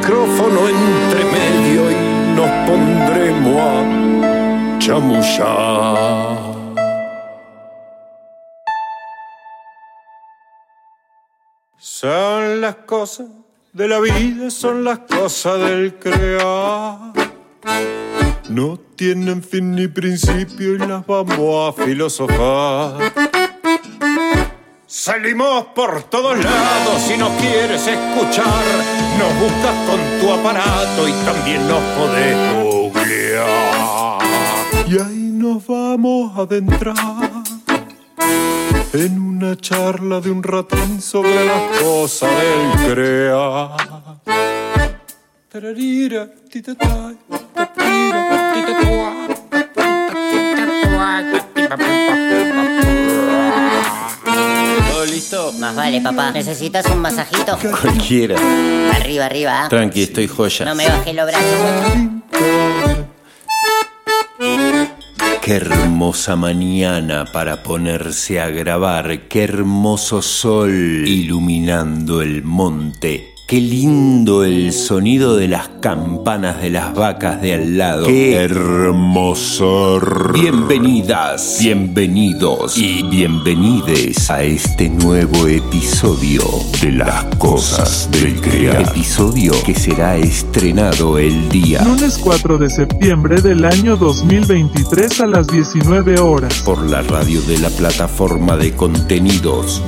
Micrófono entre medio y nos pondremos a chamullar. Son las cosas de la vida, son las cosas del crear. No tienen fin ni principio y las vamos a filosofar. Salimos por todos lados si nos quieres escuchar. Nos buscas con tu aparato y también nos podés googlear. Y ahí nos vamos a adentrar en una charla de un ratín sobre las cosas del crear. ¿Todo listo? Más vale, papá. ¿Necesitas un masajito? Cualquiera. Arriba, arriba. ¿ah? Tranqui, estoy joya. No me bajes los brazos mucho. Qué hermosa mañana para ponerse a grabar. Qué hermoso sol iluminando el monte. Qué lindo el sonido de las campanas de las vacas de al lado. Qué hermoso. Bienvenidas, bienvenidos y bienvenides a este nuevo episodio de las cosas del crear. Episodio que será estrenado el día Lunes 4 de septiembre del año 2023 a las 19 horas. por la radio de la plataforma de contenidos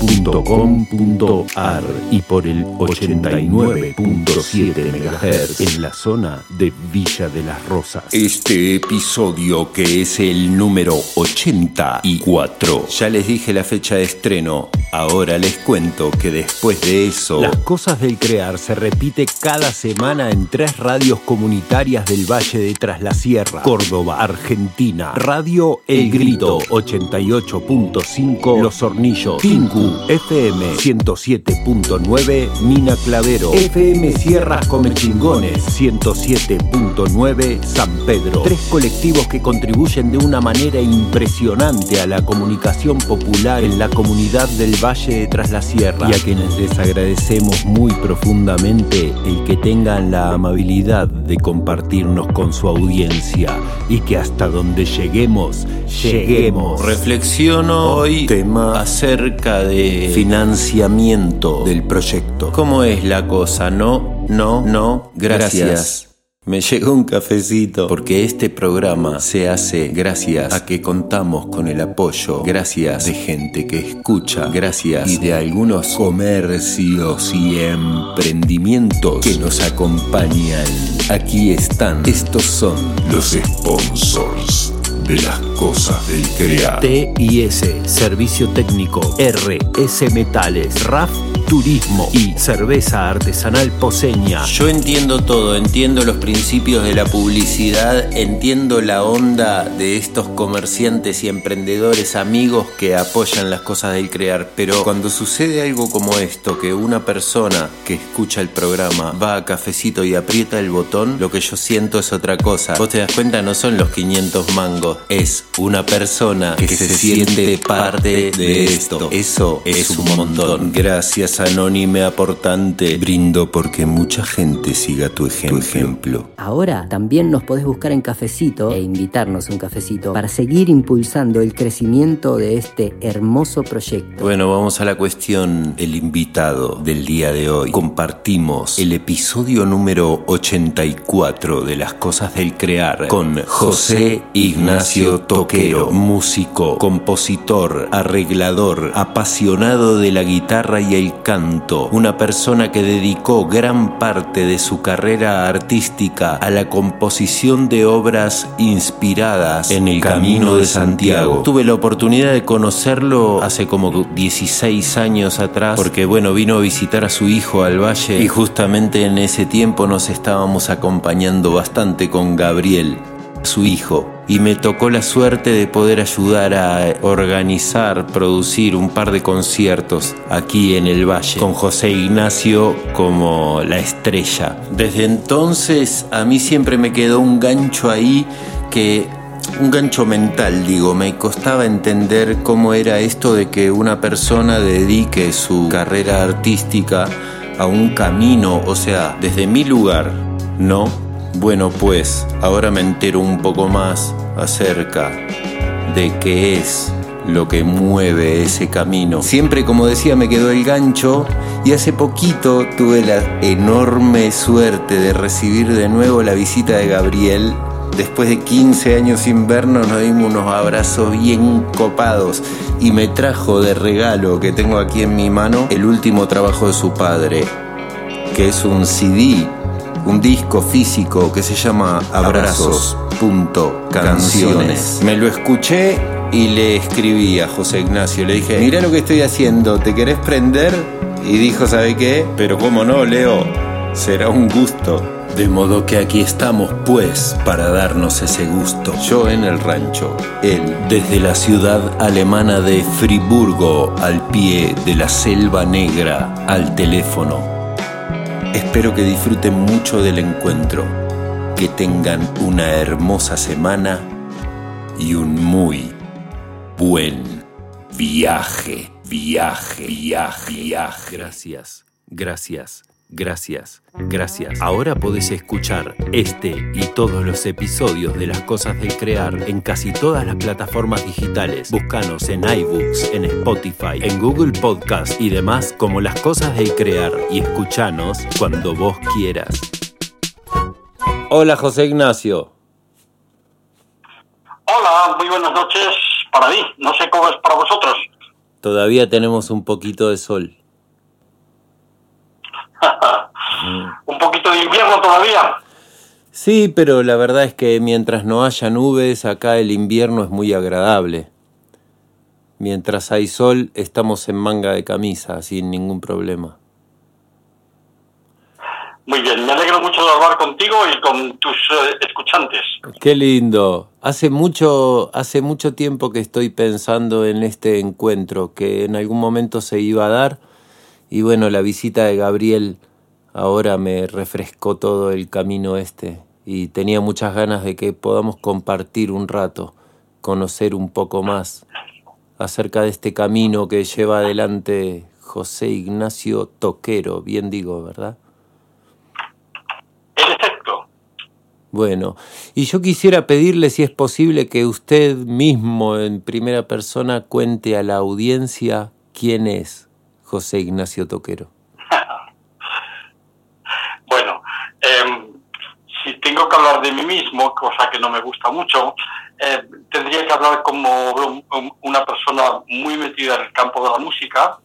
www.comechingones.com.ar y por el 89.7 MHz en la zona de Villa de las Rosas. Este episodio que es el número 84. Ya les dije la fecha de estreno, ahora les cuento que después de eso... Las cosas del crear se repite cada semana en tres radios comunitarias del Valle de Tras la Sierra, Córdoba, Argentina. Radio El Grito 88.5 Los Hornillos, Tinku FM 107.9 Mina Clavero, FM Sierras Comechingones 107.9 San Pedro. Tres colectivos que contribuyen de una manera impresionante a la comunicación popular en la comunidad del Valle de Tras la Sierra y a quienes les agradecemos muy profundamente el que tengan la amabilidad de compartirnos con su audiencia y que hasta donde lleguemos, lleguemos. Reflexiono hoy tema acerca de financiamiento del proyecto. ¿Cómo es la cosa? No, no, no, gracias. Me llegó un cafecito porque este programa se hace gracias a que contamos con el apoyo, gracias de gente que escucha, gracias y de algunos comercios y emprendimientos que nos acompañan. Aquí están, estos son los sponsors de las cosas del crear. TIS, Servicio Técnico, RS Metales, RAF Turismo y Cerveza Artesanal Poseña. Yo entiendo todo, entiendo los principios de la publicidad, entiendo la onda de estos comerciantes y emprendedores amigos que apoyan las cosas del crear, pero cuando sucede algo como esto, que una persona que escucha el programa va a cafecito y aprieta el botón, lo que yo siento es otra cosa. Vos te das cuenta, no son los 500 mangos, es una persona que, se, siente parte de esto. Eso es un montón. Gracias anónime aportante. Brindo porque mucha gente siga tu ejemplo. Ahora también nos podés buscar en Cafecito e invitarnos a un cafecito para seguir impulsando el crecimiento de este hermoso proyecto. Bueno, vamos a la cuestión. El invitado del día de hoy. Compartimos el episodio número 84 de Las Cosas del Crear con José Ignacio Ignacio Toquero, músico, compositor, arreglador, apasionado de la guitarra y el canto, una persona que dedicó gran parte de su carrera artística a la composición de obras inspiradas en el Camino de Santiago. Tuve la oportunidad de conocerlo hace como 16 años atrás, porque bueno, vino a visitar a su hijo al valle y justamente en ese tiempo nos estábamos acompañando bastante con Gabriel, su hijo, y me tocó la suerte de poder ayudar a organizar, producir un par de conciertos aquí en el Valle, con José Ignacio como la estrella. Desde entonces a mí siempre me quedó un gancho ahí que un gancho mental, digo, me costaba entender cómo era esto de que una persona dedique su carrera artística a un camino, o sea, desde mi lugar, ¿no? Bueno, pues ahora me entero un poco más acerca de qué es lo que mueve ese camino. Siempre, como decía, me quedó el gancho y hace poquito tuve la enorme suerte de recibir de nuevo la visita de Gabriel Después de 15 años sin vernos nos dimos unos abrazos bien copados y me trajo de regalo que tengo aquí en mi mano el último trabajo de su padre, que es un CD, un disco físico que se llama Abrazos. Canciones. Me lo escuché y le escribí a José Ignacio, le dije, mira lo que estoy haciendo, ¿te querés prender? Y dijo, ¿sabe qué? Pero cómo no, Leo, será un gusto. De modo que aquí estamos, pues, para darnos ese gusto. Yo en el rancho, él desde la ciudad alemana de Friburgo, al pie de la selva negra, al teléfono. Espero que disfruten mucho del encuentro, que tengan una hermosa semana y un muy buen viaje, viaje, viaje, viaje. Gracias, gracias. Gracias, gracias. Ahora podés escuchar este y todos los episodios de Las Cosas del Crear en casi todas las plataformas digitales. Búscanos en iBooks, en Spotify, en Google Podcast y demás como Las Cosas del Crear y escuchanos cuando vos quieras. Hola José Ignacio. Hola, muy buenas noches para mí. No sé cómo es para vosotros. Todavía tenemos un poquito de sol. un poquito de invierno todavía. Sí, pero la verdad es que mientras no haya nubes, acá el invierno es muy agradable. Mientras hay sol, estamos en manga de camisa, sin ningún problema. Muy bien, me alegro mucho de hablar contigo y con tus eh, escuchantes. Qué lindo. Hace mucho, hace mucho tiempo que estoy pensando en este encuentro, que en algún momento se iba a dar y bueno, la visita de Gabriel ahora me refrescó todo el camino este. Y tenía muchas ganas de que podamos compartir un rato, conocer un poco más acerca de este camino que lleva adelante José Ignacio Toquero, bien digo, ¿verdad? Bueno, y yo quisiera pedirle si es posible que usted mismo en primera persona cuente a la audiencia quién es José Ignacio Toquero? bueno, em, si tengo que hablar de mí mismo, cosa que no me gusta mucho, eh, tendría que hablar como una persona muy metida en el campo de la música.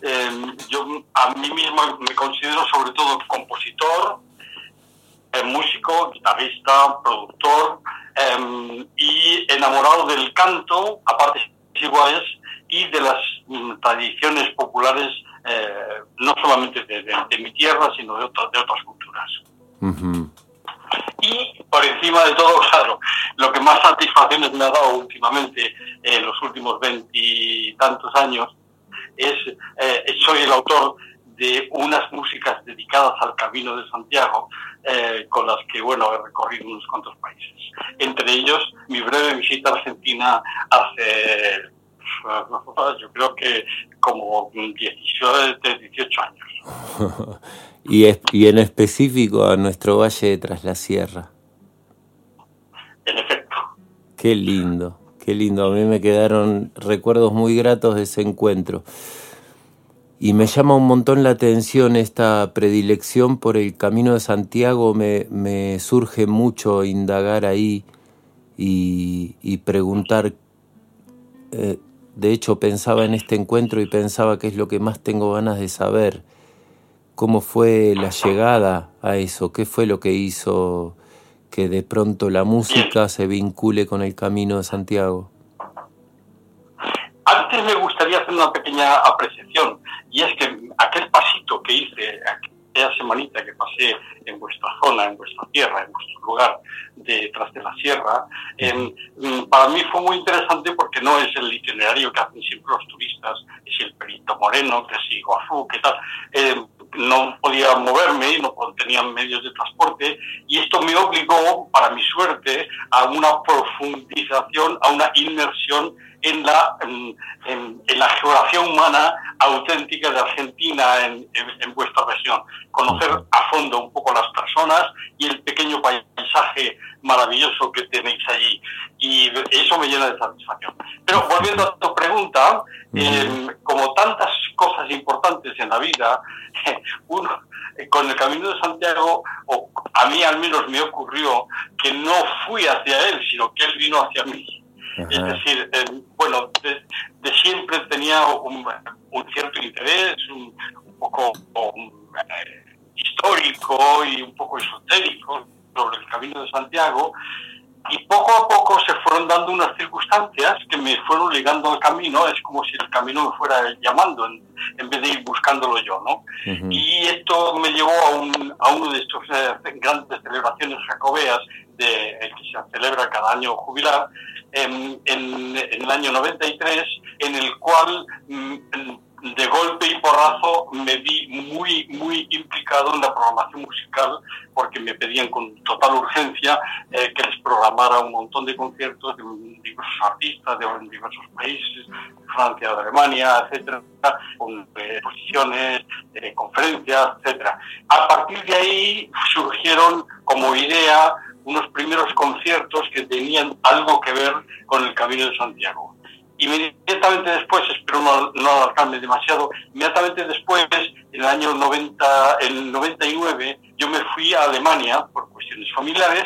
Em, yo a mí mismo me considero sobre todo compositor, eh, músico, guitarrista, productor em, y enamorado del canto, aparte iguales y de las tradiciones populares, eh, no solamente de, mi tierra, sino de, de otras culturas. Y por encima de todo, claro, lo que más satisfacciones me ha dado últimamente, en los últimos veintitantos años, es eh, soy el autor de unas músicas dedicadas al Camino de Santiago, eh, con las que bueno he recorrido unos cuantos países. Entre ellos, mi breve visita a Argentina hace yo creo que como 18, 18 años. y, y en específico a nuestro valle de Tras la Sierra. En efecto. Qué lindo, qué lindo. A mí me quedaron recuerdos muy gratos de ese encuentro. Y me llama un montón la atención esta predilección por el Camino de Santiago, me, me surge mucho indagar ahí y, preguntar, eh, de hecho pensaba en este encuentro y pensaba que es lo que más tengo ganas de saber, cómo fue la llegada a eso, qué fue lo que hizo que de pronto la música se vincule con el camino de Santiago. Antes me gustaría hacer una pequeña apreciación, y es que aquel pasito que hice, aquella semanita que pasé en vuestra zona, en vuestra tierra, en vuestro lugar, detrás de la sierra, mm, para mí fue muy interesante porque no es el itinerario que hacen siempre los turistas, es el Perito Moreno, que es Iguazú, que tal. Em, no podía moverme, no tenía medios de transporte y esto me obligó, para mi suerte, a una profundización, a una inmersión en la, en, la geografía humana auténtica de Argentina en, en, vuestra región. Conocer a fondo un poco las personas y el pequeño paisaje maravilloso que tenéis allí. Y eso me llena de satisfacción. Pero volviendo a tu pregunta, em, como tantas cosas importantes en la vida, uno, con el Camino de Santiago, o a mí al menos me ocurrió que no fui hacia él, sino que él vino hacia mí. Es decir, bueno, de, siempre tenía un, cierto interés, un, poco eh, histórico y un poco esotérico sobre el Camino de Santiago y poco a poco se fueron dando unas circunstancias que me fueron ligando al camino, es como si el camino me fuera llamando en, vez de ir buscándolo yo, ¿no? Y esto me llevó a, un, a uno de estos eh, grandes celebraciones jacobeas de, que se celebra cada año jubilar, en, en, el año 93, en el cual mm, de golpe y porrazo me vi muy, muy implicado en la programación musical porque me pedían con total urgencia eh, que les programara un montón de conciertos de diversos artistas de diversos países, Francia, de Alemania, etcétera, con eh, exposiciones, eh, conferencias, etcétera. A partir de ahí surgieron como idea unos primeros conciertos que tenían algo que ver con el Camino de Santiago. Inmediatamente después, espero no, no alargarme demasiado, inmediatamente después, en el año 90, el 99, yo me fui a Alemania por cuestiones familiares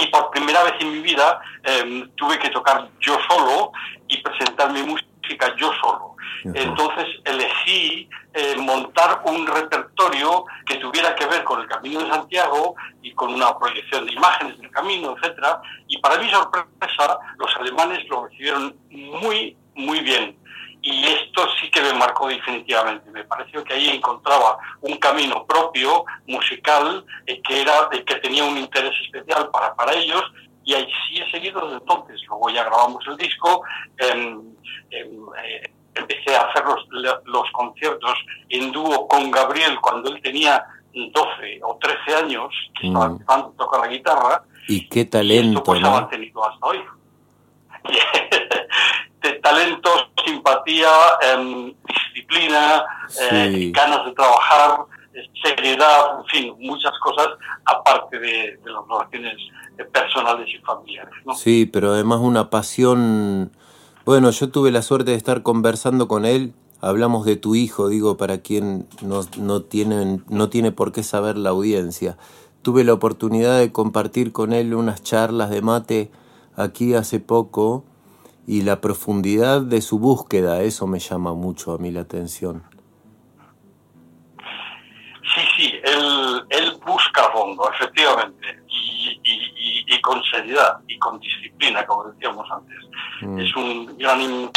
y por primera vez en mi vida em, tuve que tocar yo solo y presentar mi música yo solo. Entonces elegí eh, montar un repertorio que tuviera que ver con el Camino de Santiago y con una proyección de imágenes del camino, etcétera. Y para mi sorpresa, los alemanes lo recibieron muy, muy bien. Y esto sí que me marcó definitivamente. Me pareció que ahí encontraba un camino propio, musical, eh, que, era, que tenía un interés especial para, para ellos y ahí sí he seguido desde entonces. Luego ya grabamos el disco, eh, empecé a hacer los, los, conciertos en dúo con Gabriel cuando él tenía 12 o 13 años, que estaba mm. empezando a tocar la guitarra. Y qué talento, y esto, pues, ¿no? ha mantenido hasta hoy. de talento, simpatía, em, disciplina, eh, ganas de trabajar, seriedad, en fin, muchas cosas aparte de, las relaciones personales y familiares. ¿no? Sí, pero además una pasión bueno, yo tuve la suerte de estar conversando con él. Hablamos de tu hijo, digo, para quien no, no, tiene, no tiene por qué saber la audiencia. Tuve la oportunidad de compartir con él unas charlas de mate aquí hace poco y la profundidad de su búsqueda, eso me llama mucho a mí la atención. Sí, sí, él, él busca fondo, efectivamente, y, y, y, con seriedad y con disciplina, como decíamos antes. Mm. Es un gran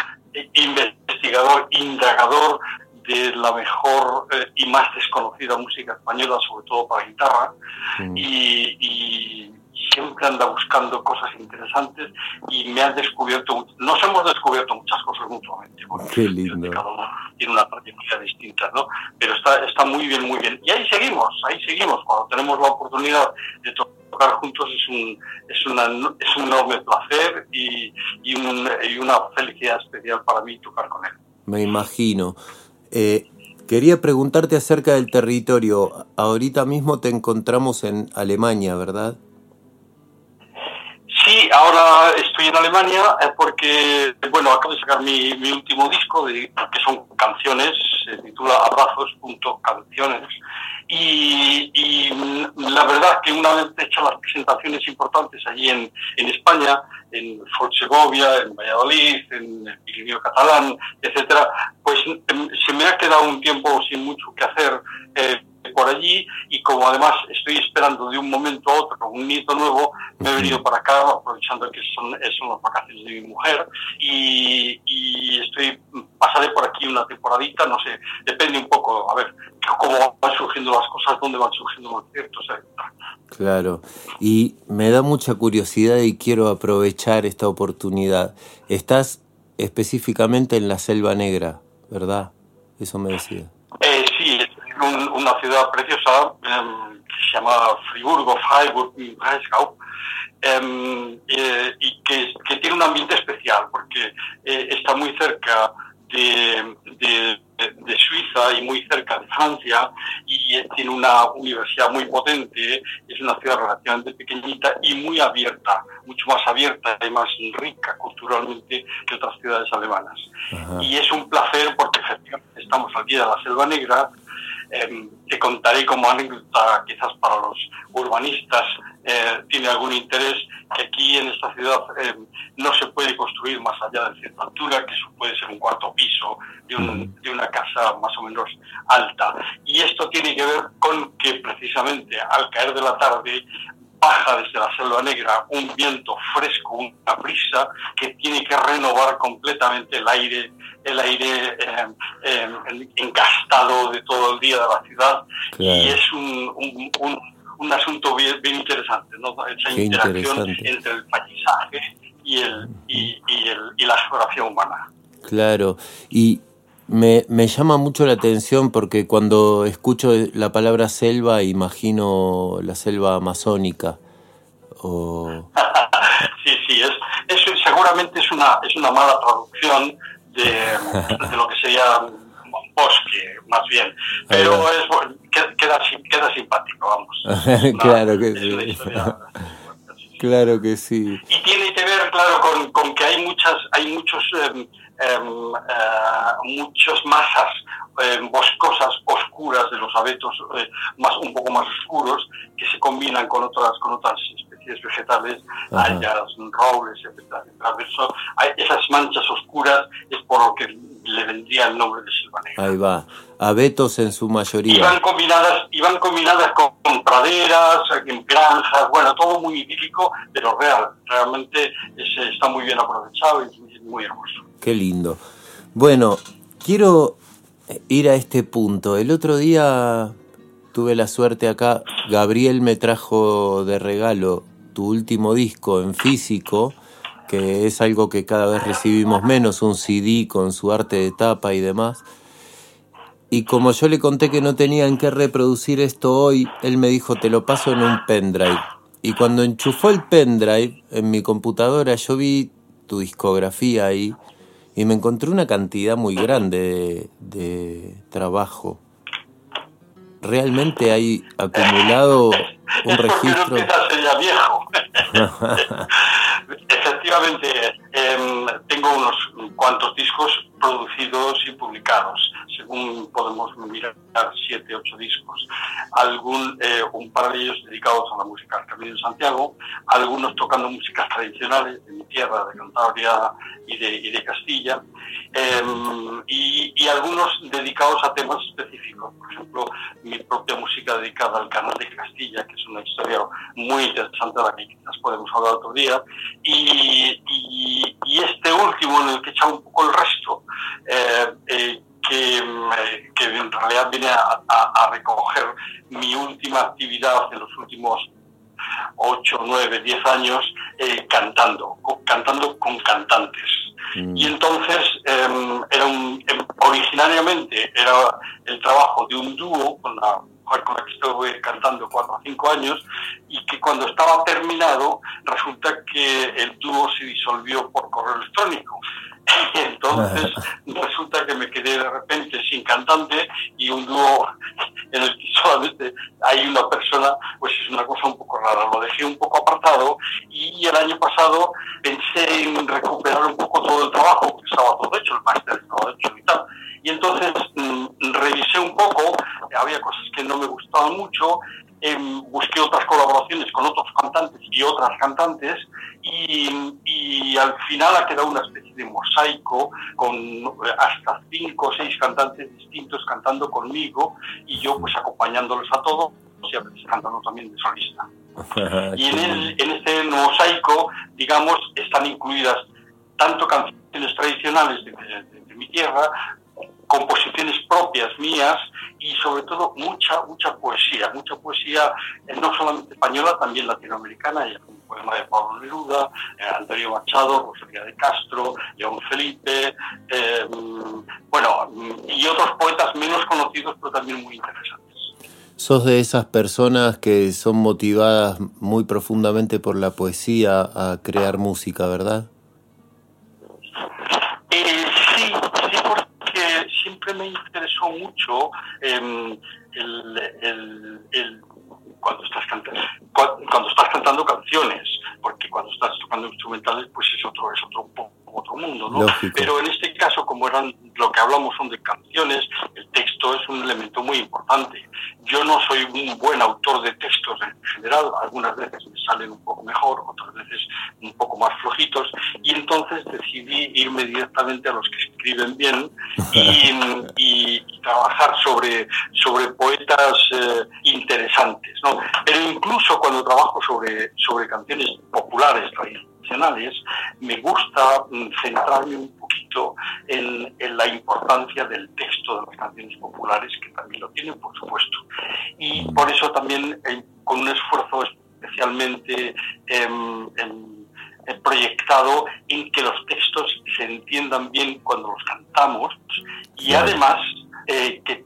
investigador, indagador de la mejor eh, y más desconocida música española, sobre todo para guitarra, mm. y, siempre anda buscando cosas interesantes y me han descubierto, nos hemos descubierto muchas cosas mutuamente. Qué lindo. Cada uno tiene una trayectoria distinta, ¿no? Pero está, está muy bien, muy bien. Y ahí seguimos, ahí seguimos. Cuando tenemos la oportunidad de tocar juntos es un, es una, es un enorme placer y, y, y una felicidad especial para mí tocar con él. Me imagino. Eh, quería preguntarte acerca del territorio. Ahorita mismo te encontramos en Alemania, ¿verdad? Ahora estoy en Alemania porque, bueno, acabo de sacar mi, mi último disco, de, que son canciones, se titula Abrazos.canciones. Y, y la verdad que una vez hecho las presentaciones importantes allí en, en España, en Segovia, en Valladolid, en el Pirineo Catalán, etcétera, pues em, se me ha quedado un tiempo sin mucho que hacer. Eh, por allí y como además estoy esperando de un momento a otro un nieto nuevo, me he venido para acá aprovechando que son, son las vacaciones de mi mujer y, y, estoy pasaré por aquí una temporadita, no sé, depende un poco, a ver, cómo van surgiendo las cosas, dónde van surgiendo los ciertos, Claro, y me da mucha curiosidad y quiero aprovechar esta oportunidad. Estás específicamente en la Selva Negra, ¿verdad? Eso me decía. Eh, sí, una ciudad preciosa em, que se llama Friburgo, Freiburg, Breisgau, em, eh, y que, que, tiene un ambiente especial porque eh, está muy cerca de, de, de, Suiza y muy cerca de Francia y tiene una universidad muy potente, es una ciudad relativamente pequeñita y muy abierta, mucho más abierta y más rica culturalmente que otras ciudades alemanas. Y es un placer porque efectivamente estamos aquí de la Selva Negra, eh, te contaré como anécdota, quizás para los urbanistas eh, tiene algún interés, que aquí en esta ciudad eh, no se puede construir más allá de cierta altura, que eso puede ser un cuarto piso de, de, una casa más o menos alta. Y esto tiene que ver con que precisamente al caer de la tarde baja desde la selva negra un viento fresco, una brisa que tiene que renovar completamente el aire, el aire eh, eh, encastado de todo el día de la ciudad. Y es un, un, un, asunto bien, bien interesante, ¿no? esa interacción entre el paisaje y, el, y, y, el, y la geografía humana. Claro, y me, me, llama mucho la atención porque cuando escucho la palabra selva imagino la selva amazónica. O... sí, sí, es, eso seguramente es una, es una mala traducción de, de lo que sería bosque, más bien. Pero es, queda, queda simpático, vamos. claro que sí. claro que sí. Y tiene que ver, claro, con, con que hay muchas, hay muchos... Em, eh, muchas masas em, boscosas oscuras de los abetos eh, más un poco más oscuros que se combinan con otras con otras especies vegetales hayas robles etcétera, esas manchas oscuras es por lo que le vendría el nombre de selva negra. Ahí va. Abetos en su mayoría. Iban combinadas iban combinadas con, praderas en granjas bueno todo muy idílico pero real realmente está muy bien aprovechado y muy hermoso Qué lindo. Bueno, quiero ir a este punto. El otro día tuve la suerte acá, Gabriel me trajo de regalo tu último disco en físico, que es algo que cada vez recibimos menos, un CD con su arte de tapa y demás. Y como yo le conté que no tenían que reproducir esto hoy, él me dijo, te lo paso en un pendrive. Y cuando enchufó el pendrive en mi computadora, yo vi tu discografía ahí y me encontré una cantidad muy grande de, trabajo. Realmente hay acumulado un registro. viejo. Efectivamente, em, tengo unos cuantos discos producidos y publicados. Según podemos mirar, siete, ocho discos. Algún, eh, un par de ellos dedicados a la música del Camino de Santiago, algunos tocando músicas tradicionales de mi tierra, de Cantabria y de, y de Castilla, em, y, y, algunos dedicados a temas específicos. Por ejemplo, mi propia música dedicada al canal de Castilla, que es una historia muy interesante de la que quizás podemos hablar otro día, y, y, y este último en el que he echado un poco el resto, eh, eh, que, que, en realidad viene a, a, recoger mi última actividad de los últimos 8, 9, 10 años eh, cantando, cantando con cantantes. Mm. Y entonces eh, era un, em, originariamente era el trabajo de un dúo con la mujer con la que estuve cantando 4 o 5 años y que cuando estaba terminado resulta que el dúo se disolvió por correo electrónico. Entonces resulta que me quedé de repente sin cantante y un dúo en el que solamente hay una persona, pues es una cosa un poco rara. Lo dejé un poco apartado y el año pasado pensé en recuperar un poco todo el trabajo, porque estaba todo hecho, el máster estaba hecho y tal. Y entonces revisé un poco, había cosas que no me gustaban mucho, em, busqué otras colaboraciones con otros cantantes y otras cantantes y, y, al final ha quedado una especie de mosaico con hasta cinco o seis cantantes distintos cantando conmigo y yo pues acompañándolos a todos y a veces cantando también de solista. y en, en este mosaico, digamos, están incluidas tanto canciones tradicionales de, de, de mi tierra composiciones propias mías y sobre todo mucha, mucha poesía, mucha poesía eh, no solamente española, también latinoamericana, hay un poema de Pablo Neruda, eh, Antonio Machado, Rosalía de Castro, León Felipe, eh, bueno, y otros poetas menos conocidos pero también muy interesantes. Sos de esas personas que son motivadas muy profundamente por la poesía a crear música, ¿verdad? Me interesó mucho eh, el, cuando, estás cantando, cuando estás cantando canciones, porque cuando estás tocando instrumentales, pues es otro, es otro, otro mundo, ¿no? Lógico. Pero en este caso, como eran lo que hablamos son de canciones, el texto es un elemento muy importante. Yo no soy un buen autor de textos en general, algunas veces me salen un poco mejor, otras veces un poco más flojitos, y entonces decidí irme directamente a los que escriben bien y, y, y trabajar sobre, sobre poetas eh, interesantes, ¿no? Pero incluso cuando trabajo sobre, sobre canciones populares, tradicionales, me gusta centrarme un poquito en, en, la importancia del texto de las canciones populares, que también lo tienen, por supuesto. Y por eso también, eh, con un esfuerzo especialmente eh, eh, proyectado en que los textos se entiendan bien cuando los cantamos y además eh, que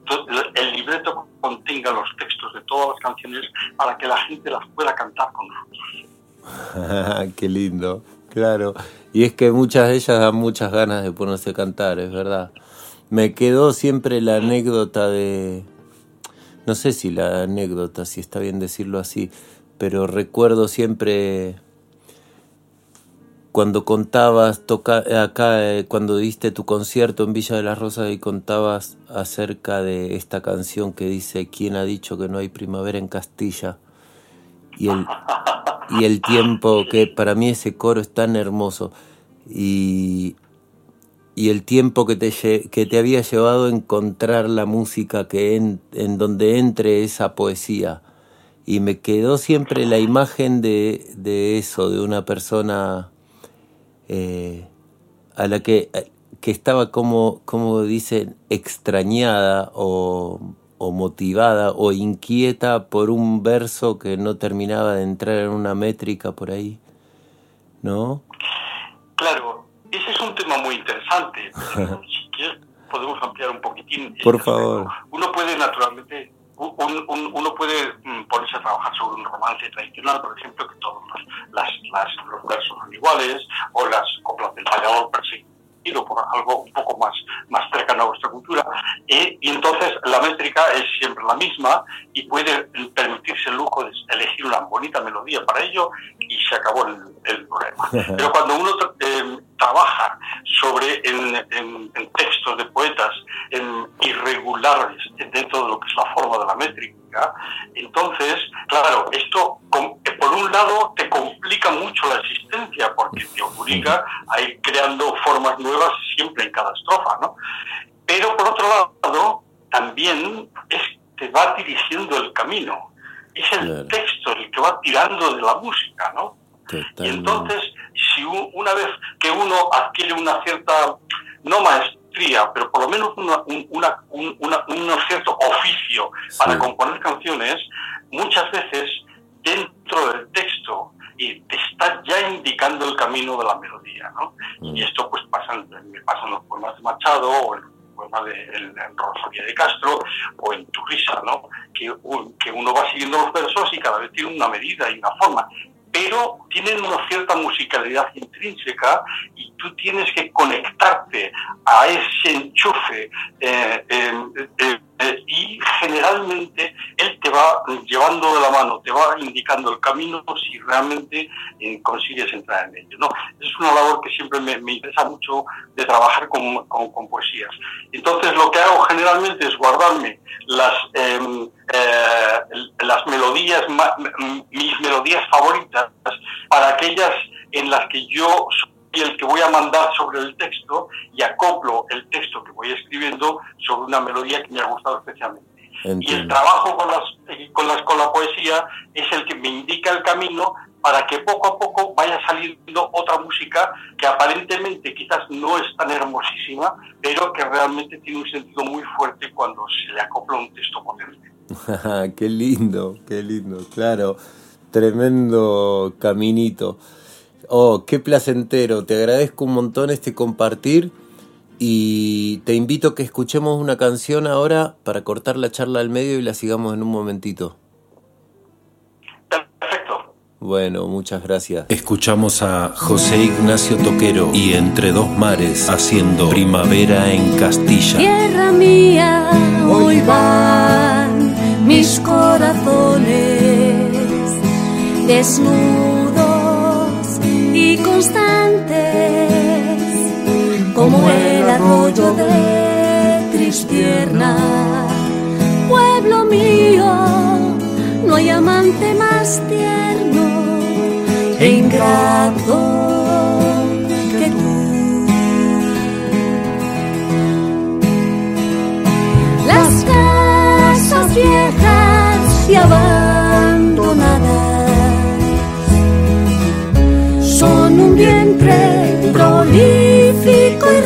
el libreto contenga los textos de todas las canciones para que la gente las pueda cantar con nosotros. Qué lindo, claro. Y es que muchas de ellas dan muchas ganas de ponerse a cantar, es verdad. Me quedó siempre la anécdota de... No sé si la anécdota, si está bien decirlo así, pero recuerdo siempre cuando contabas toca, acá, eh, cuando diste tu concierto en Villa de las Rosas y contabas acerca de esta canción que dice ¿Quién ha dicho que no hay primavera en Castilla? Y el, y el tiempo que para mí ese coro es tan hermoso y, y el tiempo que te, que te había llevado a encontrar la música que en, en donde entre esa poesía. Y me quedó siempre la imagen de, de eso, de una persona eh, a la que, que estaba como, como dicen, extrañada o, o, motivada o inquieta por un verso que no terminaba de entrar en una métrica por ahí, ¿no? Claro, ese es un tema muy interesante. si quieres, podemos ampliar un poquitín. Por favor. Uno puede naturalmente un, un, uno puede ponerse a trabajar sobre un romance tradicional, por ejemplo, que todos los, las, las, los versos son iguales, o las coplas del payador por algo un poco más, más cercano a vuestra cultura, eh, y entonces la métrica es siempre la misma y puede permitirse el lujo de elegir una bonita melodía para ello y se acabó el, el problema. Pero cuando uno eh, trabaja sobre en, en, en, textos de poetas en irregulares dentro de lo que es la forma de la métrica, entonces, claro, esto por un lado te complica mucho la existencia porque te obliga a ir creando formas nuevas siempre en cada estrofa, ¿no? Pero por otro lado, también es, te va dirigiendo el camino. Es el claro. texto el que va tirando de la música, ¿no? Totalmente. Y entonces, si una vez que uno adquiere una cierta, no maestría, pero por lo menos una, una, una, un cierto oficio sí. para componer canciones, muchas veces dentro del texto y te está ya indicando el camino de la melodía, ¿no? Mm. Y esto pues pasa, me pasa en los poemas de Machado o en poema de en Rosalía de Castro o en Tu risa, ¿no? Que, que uno va siguiendo los versos y cada vez tiene una medida y una forma pero tienen una cierta musicalidad intrínseca y tú tienes que conectarte a ese enchufe eh, eh, y generalmente él te va llevando de la mano, te va indicando el camino si realmente eh, consigues entrar en ello. ¿no? Es una labor que siempre me, interesa mucho de trabajar con, con, poesías. Entonces lo que hago generalmente es guardarme las, em, eh, las melodías, mis melodías favoritas para aquellas en las que yo y el que voy a mandar sobre el texto y acoplo el texto que voy escribiendo sobre una melodía que me ha gustado especialmente. Y el trabajo con, las, con, las, con la poesía es el que me indica el camino para que poco a poco vaya saliendo otra música que aparentemente quizás no es tan hermosísima, pero que realmente tiene un sentido muy fuerte cuando se le acopla un texto potente. qué lindo, qué lindo, claro, tremendo caminito. Oh, qué placentero. Te agradezco un montón este compartir y te invito a que escuchemos una canción ahora para cortar la charla al medio y la sigamos en un momentito. Perfecto. Bueno, muchas gracias. Escuchamos a José Ignacio Toquero y Entre dos mares haciendo Primavera en Castilla. Tierra mía, hoy van mis corazones desnudos el arroyo de Tristierna. Pueblo mío, no hay amante más tierno e ingrato que tú. Las casas viejas y abandonadas son un vientre prolífico y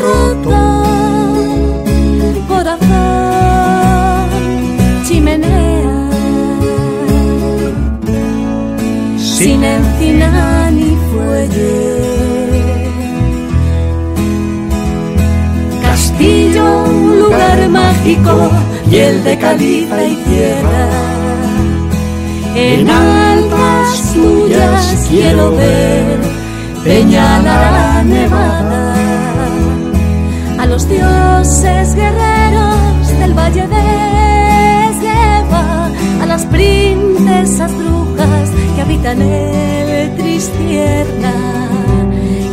sin encina ni fuelle. Castillo, un lugar mágico y el de califa y tierra. En altas tuyas quiero ver Peña la nevada, a los dioses guerreros del valle de Esgueva, a las princesas habitan el Tristierna,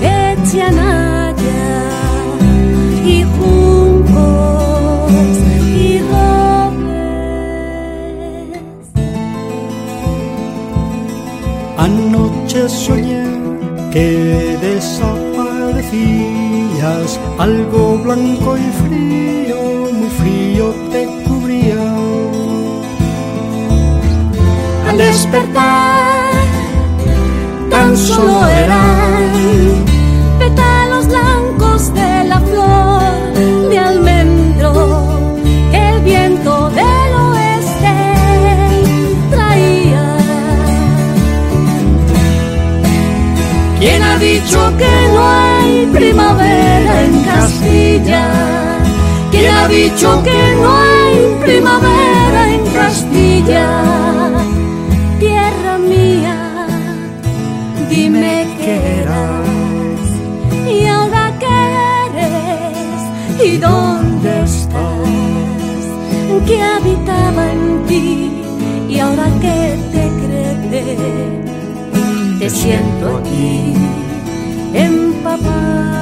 Echianaya y juncos y robles. Anoche soñé que desaparecías, algo blanco y frío, muy frío te cubría. Al despertar, tan solo eran pétalos blancos de la flor de almendro el viento del oeste traía. ¿Quién ha dicho que no hay primavera en Castilla? ¿Quién ha dicho que no hay primavera en Castilla? Dime qué eras y ahora qué eres y dónde estás. ¿Qué habitaba en ti y ahora qué te crees? te siento aquí empapada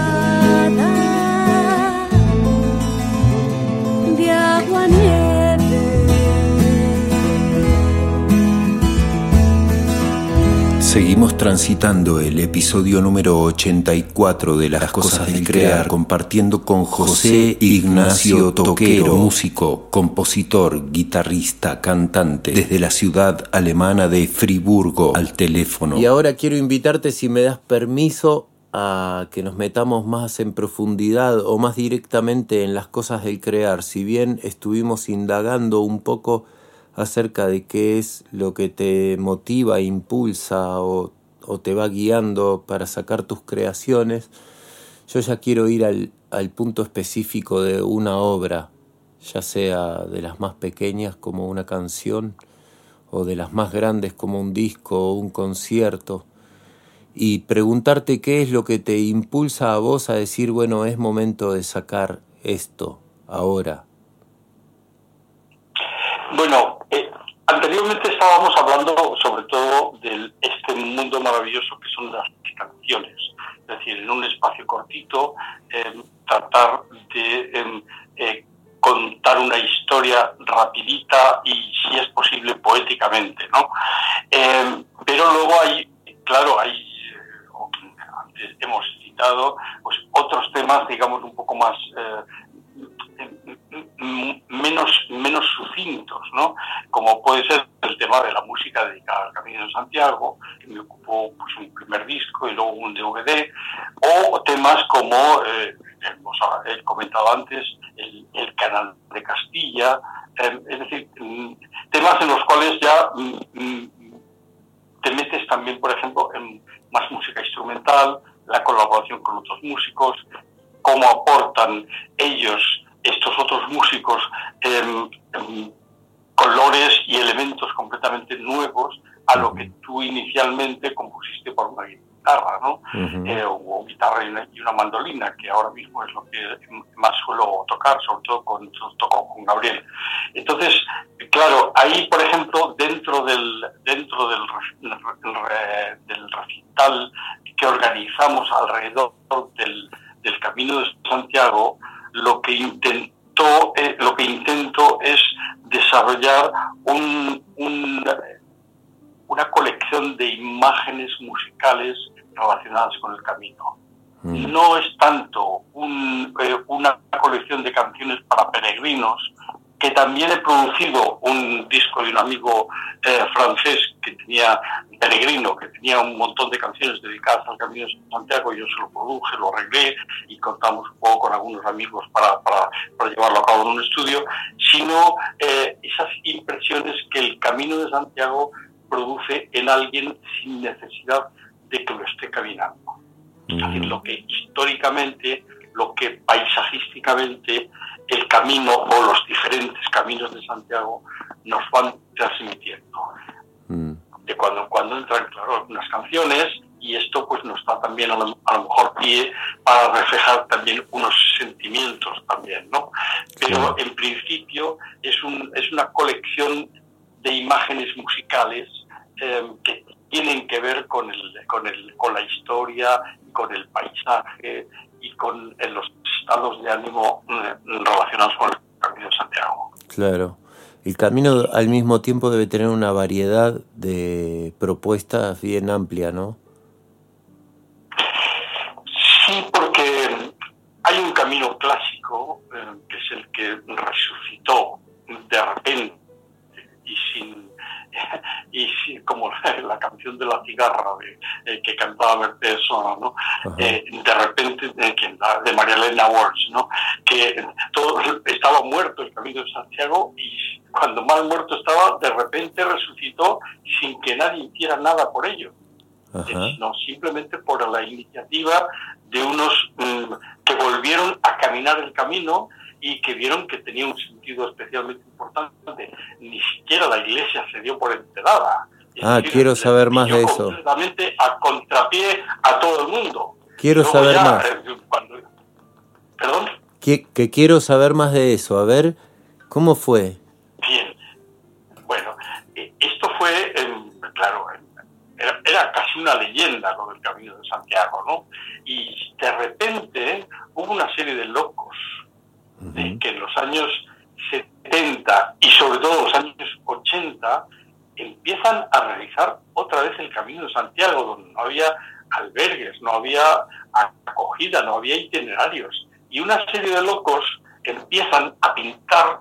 Seguimos transitando el episodio número 84 de Las, cosas, del crear, compartiendo con José Ignacio Toquero, músico, compositor, guitarrista, cantante, desde la ciudad alemana de Friburgo al teléfono. Y ahora quiero invitarte, si me das permiso, a que nos metamos más en profundidad o más directamente en las cosas del crear. Si bien estuvimos indagando un poco acerca de qué es lo que te motiva, impulsa o, te va guiando para sacar tus creaciones, yo ya quiero ir al, al punto específico de una obra, ya sea de las más pequeñas como una canción o de las más grandes como un disco o un concierto y preguntarte qué es lo que te impulsa a vos a decir, bueno, es momento de sacar esto ahora. Bueno, anteriormente estábamos hablando sobre todo de este mundo maravilloso que son las canciones. Es decir, en un espacio cortito, eh, tratar de em, eh, contar una historia rapidita y, si es posible, poéticamente, ¿no? Eh, pero luego hay, claro, hay, eh, antes hemos citado, pues otros temas, digamos, un poco más menos, menos sucintos, ¿no? Como puede ser el tema de la música dedicada al Camino de Santiago, que me ocupó pues, un primer disco y luego un DVD, o temas como, eh, hemos he comentado antes, el, el, Canal de Castilla, eh, es decir, mm, temas en los cuales ya mm, mm, te metes también, por ejemplo, en más música instrumental, la colaboración con otros músicos, cómo aportan ellos estos otros músicos em, colores y elementos completamente nuevos a lo que tú inicialmente compusiste por una guitarra, ¿no? Eh, o guitarra y una, mandolina, que ahora mismo es lo que más suelo tocar, sobre todo con, toco con Gabriel. Entonces, claro, ahí, por ejemplo, dentro del, dentro del, del recital que organizamos alrededor del, del Camino de Santiago, lo que intentó, eh, lo que intento es desarrollar un, una colección de imágenes musicales relacionadas con el camino. Mm. No es tanto eh, una colección de canciones para peregrinos, que también he producido un disco de un amigo eh, francés que tenía, peregrino, que tenía un montón de canciones dedicadas al Camino de Santiago, yo se lo produje, lo arreglé y contamos un poco con algunos amigos para, para, para llevarlo a cabo en un estudio, sino eh, esas impresiones que el Camino de Santiago produce en alguien sin necesidad de que lo esté caminando. Es decir, lo que históricamente, lo que paisajísticamente el camino o los diferentes caminos de Santiago nos van transmitiendo. Mm. De cuando en cuando entran, claro, algunas canciones y esto pues nos da también a lo, mejor pie para reflejar también unos sentimientos también, ¿no? Pero en principio es, un, es una colección de imágenes musicales eh, que tienen que ver con, el, con, el, con la historia, con el paisaje y con los estados de ánimo eh, relacionados con el Camino de Santiago. Claro. El camino al mismo tiempo debe tener una variedad de propuestas bien amplia, ¿no? Sí, porque hay un camino clásico eh, que es el que resucitó de repente y como la canción de la cigarra de, eh, que cantaba Mercedes Sosa, ¿no? Eh, de repente, de, de María Elena Walsh, ¿no? que todo estaba muerto el camino de Santiago y cuando más muerto estaba, de repente resucitó sin que nadie hiciera nada por ello. sino simplemente por la iniciativa de unos mm, que volvieron a caminar el camino y que vieron que tenía un sentido especialmente importante. Ni siquiera la iglesia se dio por enterada. ah, quiero saber más de eso. Completamente a contrapié a todo el mundo. Quiero saber más. Eh, ¿Perdón? Que, que, quiero saber más de eso. A ver, ¿cómo fue? Bien. Bueno, eh, esto fue, claro, era, era, casi una leyenda lo del Camino de Santiago, ¿no? Y de repente hubo una serie de locos de que en los años 70 y sobre todo los años 80 empiezan a realizar otra vez el Camino de Santiago, donde no había albergues, no había acogida, no había itinerarios. Y una serie de locos empiezan a pintar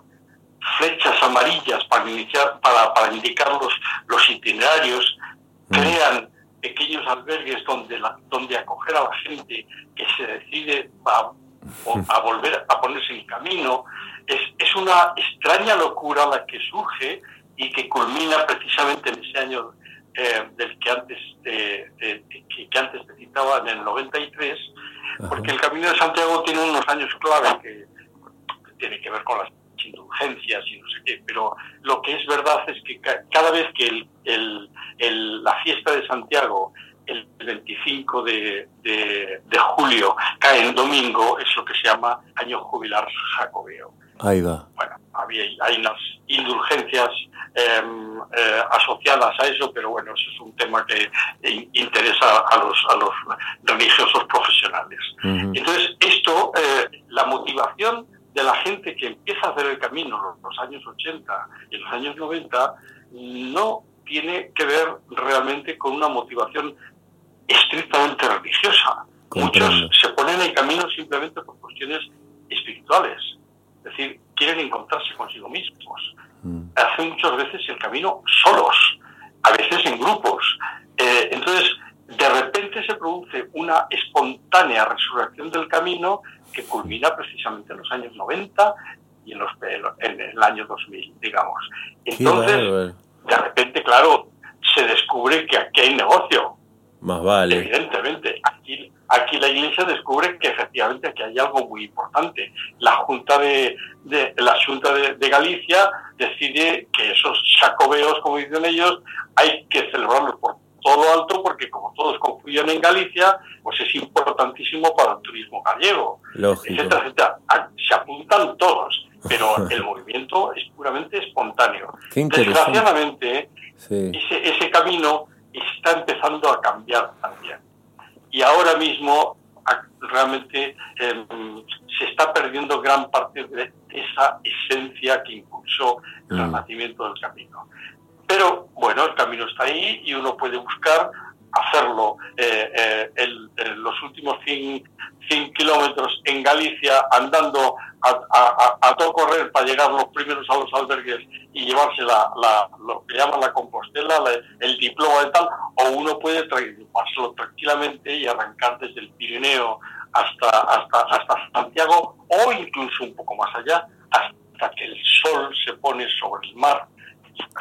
flechas amarillas para, iniciar, para, para indicar los, los itinerarios, crean pequeños albergues donde, la, donde acoger a la gente que se decide a a volver a ponerse en camino. Es, es una extraña locura la que surge y que culmina precisamente en ese año eh, del que antes, te, que, antes te citaba, en el 93, porque el Camino de Santiago tiene unos años clave que, tiene que ver con las indulgencias y no sé qué, pero lo que es verdad es que cada vez que el, el, el, la fiesta de Santiago el 25 de, cae en domingo, es lo que se llama año jubilar jacobeo. Ahí va. Bueno, había, hay unas indulgencias em, eh, asociadas a eso, pero bueno, eso es un tema que interesa a los, a los religiosos profesionales. Entonces, esto, eh, la motivación de la gente que empieza a hacer el camino en los años 80 y en los años 90 no tiene que ver realmente con una motivación estrictamente religiosa. Muchos se ponen en el camino simplemente por cuestiones espirituales, es decir, quieren encontrarse consigo mismos. Mm. Hacen muchas veces el camino solos, a veces en grupos. Eh, entonces, de repente se produce una espontánea resurrección del camino que culmina precisamente en los años 90 y en, los, en el año 2000, digamos. Entonces, de repente, claro, se descubre que aquí hay negocio. Más vale. Evidentemente, aquí, aquí la Iglesia descubre que efectivamente aquí hay algo muy importante. La Junta de, de la Junta de, Galicia decide que esos sacobeos, como dicen ellos, hay que celebrarlos por todo alto porque como todos confluyen en Galicia, pues es importantísimo para el turismo gallego, etcétera, etcétera. Ah, se apuntan todos pero el movimiento es puramente espontáneo. Desgraciadamente, ese, ese camino está empezando a cambiar también. Y ahora mismo realmente em, se está perdiendo gran parte de esa esencia que impulsó el mm. nacimiento del camino. Pero bueno, el camino está ahí y uno puede buscar hacerlo eh, eh, los últimos 100, kilómetros en Galicia andando a, todo correr para llegar los primeros a los albergues y llevarse la, lo que llaman la compostela, el diploma y tal, o uno puede llevárselo tranquilamente y arrancar desde el Pirineo hasta, hasta, hasta Santiago o incluso un poco más allá, hasta que el sol se pone sobre el mar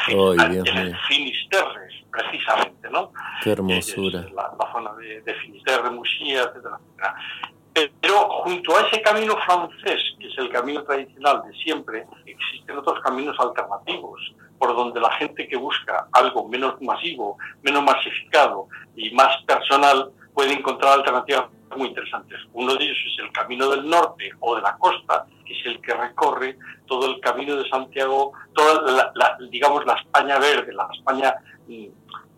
en el Finisterre, precisamente, ¿no? Qué hermosura. La, zona de, de Finisterre, Muxía, etcétera, Pero junto a ese camino francés, que es el camino tradicional de siempre, existen otros caminos alternativos, por donde la gente que busca algo menos masivo, menos masificado y más personal puede encontrar alternativas muy interesantes. Uno de ellos es el Camino del Norte o de la costa, que es el que recorre todo el Camino de Santiago, toda la, digamos la España verde, la España, mm,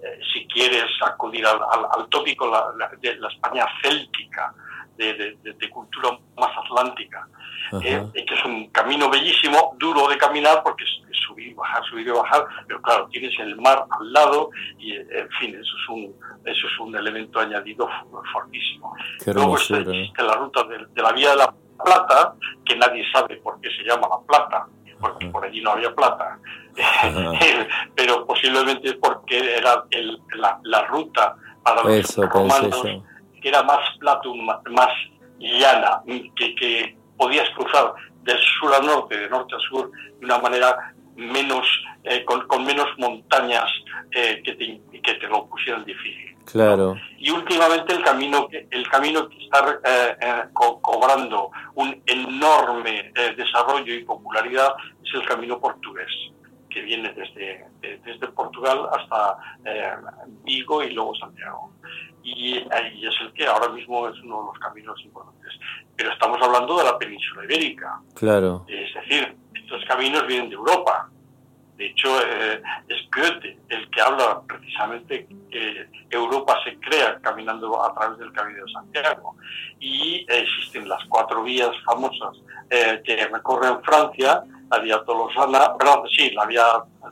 eh, si quieres acudir al, tópico, la, de la España céltica, de, cultura más atlántica, eh, que es un camino bellísimo, duro de caminar porque es, subir y bajar, subir y bajar, pero claro, tienes el mar al lado y en fin, eso es un, eso es un elemento añadido fortísimo. Luego existe la ruta de, la Vía de la Plata, que nadie sabe por qué se llama La Plata, porque por allí no había plata, pero posiblemente es porque era la, ruta para los romanos, que era más platum, más llana, que, que podías cruzar del sur al norte, de norte a sur, de una manera menos, eh, con, menos montañas eh, que, te, que te lo pusieran difícil. Claro. Y últimamente el camino que, el camino que está eh, cobrando un enorme desarrollo y popularidad es el camino portugués, que viene desde, desde Portugal hasta Vigo y luego Santiago. Y, y es el que ahora mismo es uno de los caminos importantes. Pero estamos hablando de la península ibérica. Claro. Es decir, estos caminos vienen de Europa. De hecho, eh, es Goethe el que habla precisamente que Europa se crea caminando a través del Camino de Santiago. Y existen las cuatro vías famosas eh, que recorren Francia, la vía Tolosana, perdón, sí, la vía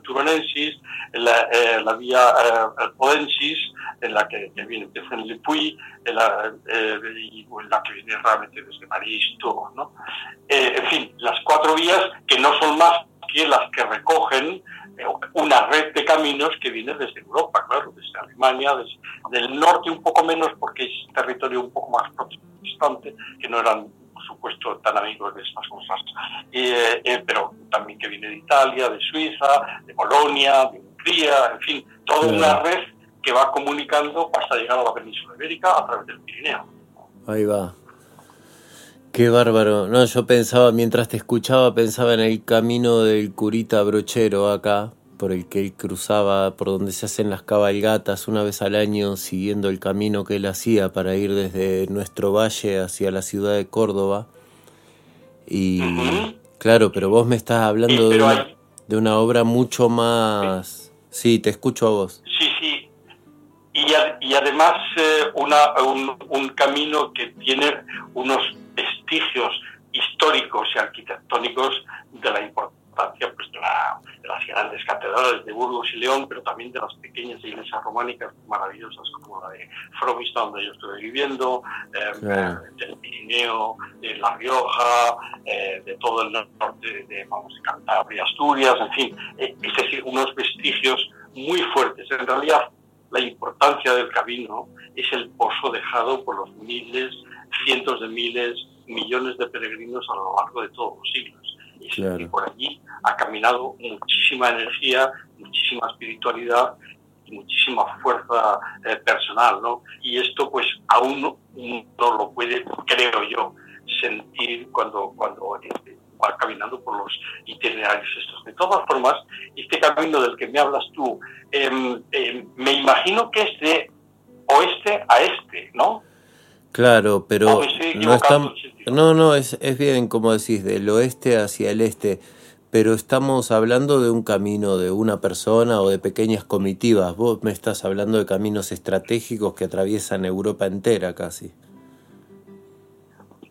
Turonensis, la, eh, la vía Podensis, en la que, viene empieza en Le Puy, en la, y la que viene realmente desde París, todo, ¿no? en fin, las cuatro vías que no son más que las que recogen eh, una red de caminos que viene desde Europa, claro, desde Alemania, desde el norte un poco menos porque es territorio un poco más protestante, que no eran, supuesto, tan amigos de estas cosas, eh, eh, pero también que viene de Italia, de Suiza, de Polonia, de Hungría, en fin, toda una red que va comunicando hasta llegar a la península ibérica a través del Pirineo. Ahí va. Qué bárbaro. No, yo pensaba, mientras te escuchaba, pensaba en el camino del curita brochero acá, por el que él cruzaba, por donde se hacen las cabalgatas una vez al año, siguiendo el camino que él hacía para ir desde nuestro valle hacia la ciudad de Córdoba. Y Claro, pero vos me estás hablando de, una, de una obra mucho más... Sí, te escucho a vos. Sí, sí. Y, y además eh, una, un, un camino que tiene unos vestigios históricos y arquitectónicos de la importancia pues, de, las grandes catedrales de Burgos y León, pero también de las pequeñas iglesias románicas maravillosas como la de Fromista, donde yo estoy viviendo, eh, del Pirineo, de La Rioja, eh, de todo el norte de, vamos, de Cantabria, Asturias, en fin, eh, es decir, unos vestigios muy fuertes. En realidad, la importancia del camino es el pozo dejado por los miles, cientos de miles, millones de peregrinos a lo largo de todos los siglos. Y por allí ha caminado muchísima energía, muchísima espiritualidad muchísima fuerza eh, personal, ¿no? Y esto pues aún no, lo puede, creo yo, sentir cuando, cuando este, va caminando por los itinerarios estos. De todas formas, este camino del que me hablas tú, em, em, me imagino que es de oeste a este, ¿no? Claro, pero no estamos, no, no, es, es bien como decís, del oeste hacia el este, pero estamos hablando de un camino de una persona o de pequeñas comitivas. Vos me estás hablando de caminos estratégicos que atraviesan Europa entera casi.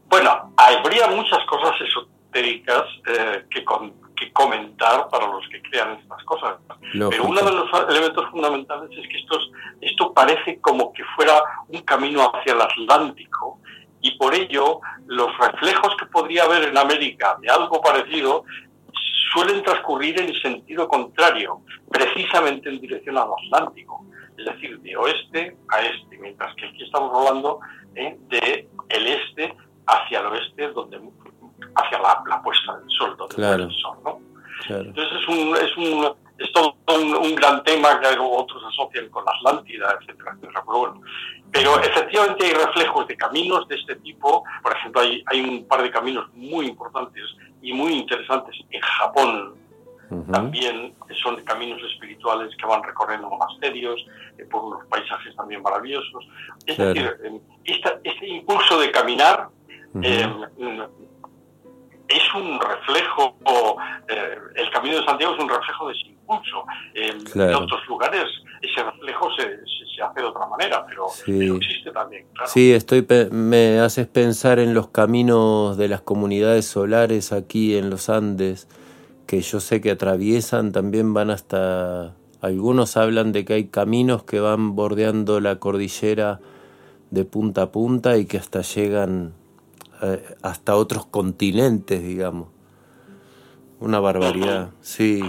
Bueno, habría muchas cosas esotéricas eh, que, con, que comentar para los que crean estas cosas. Pero uno de los elementos fundamentales es que esto parece como que fuera un camino hacia el Atlántico y por ello los reflejos que podría haber en América de algo parecido suelen transcurrir en sentido contrario, precisamente en dirección al Atlántico, es decir, de oeste a este, mientras que aquí estamos hablando eh, de el este hacia el oeste, donde hacia la, puesta del sol, donde claro. el sol, ¿no? Entonces es un, es un es todo un, gran tema que otros asocian con la Atlántida, etcétera, etcétera. Pero, bueno, pero efectivamente hay reflejos de caminos de este tipo. Por ejemplo, hay, hay un par de caminos muy importantes y muy interesantes en Japón. También son caminos espirituales que van recorriendo monasterios eh, por unos paisajes también maravillosos. Es decir, este impulso de caminar es un reflejo, eh, el Camino de Santiago es un reflejo de ese impulso. En otros lugares ese reflejo se, se, hace de otra manera, pero, existe también. Sí, estoy, me haces pensar en los caminos de las comunidades solares aquí en los Andes, que yo sé que atraviesan, también van hasta... Algunos hablan de que hay caminos que van bordeando la cordillera de punta a punta y que hasta llegan hasta otros continentes, digamos. Una barbaridad, sí.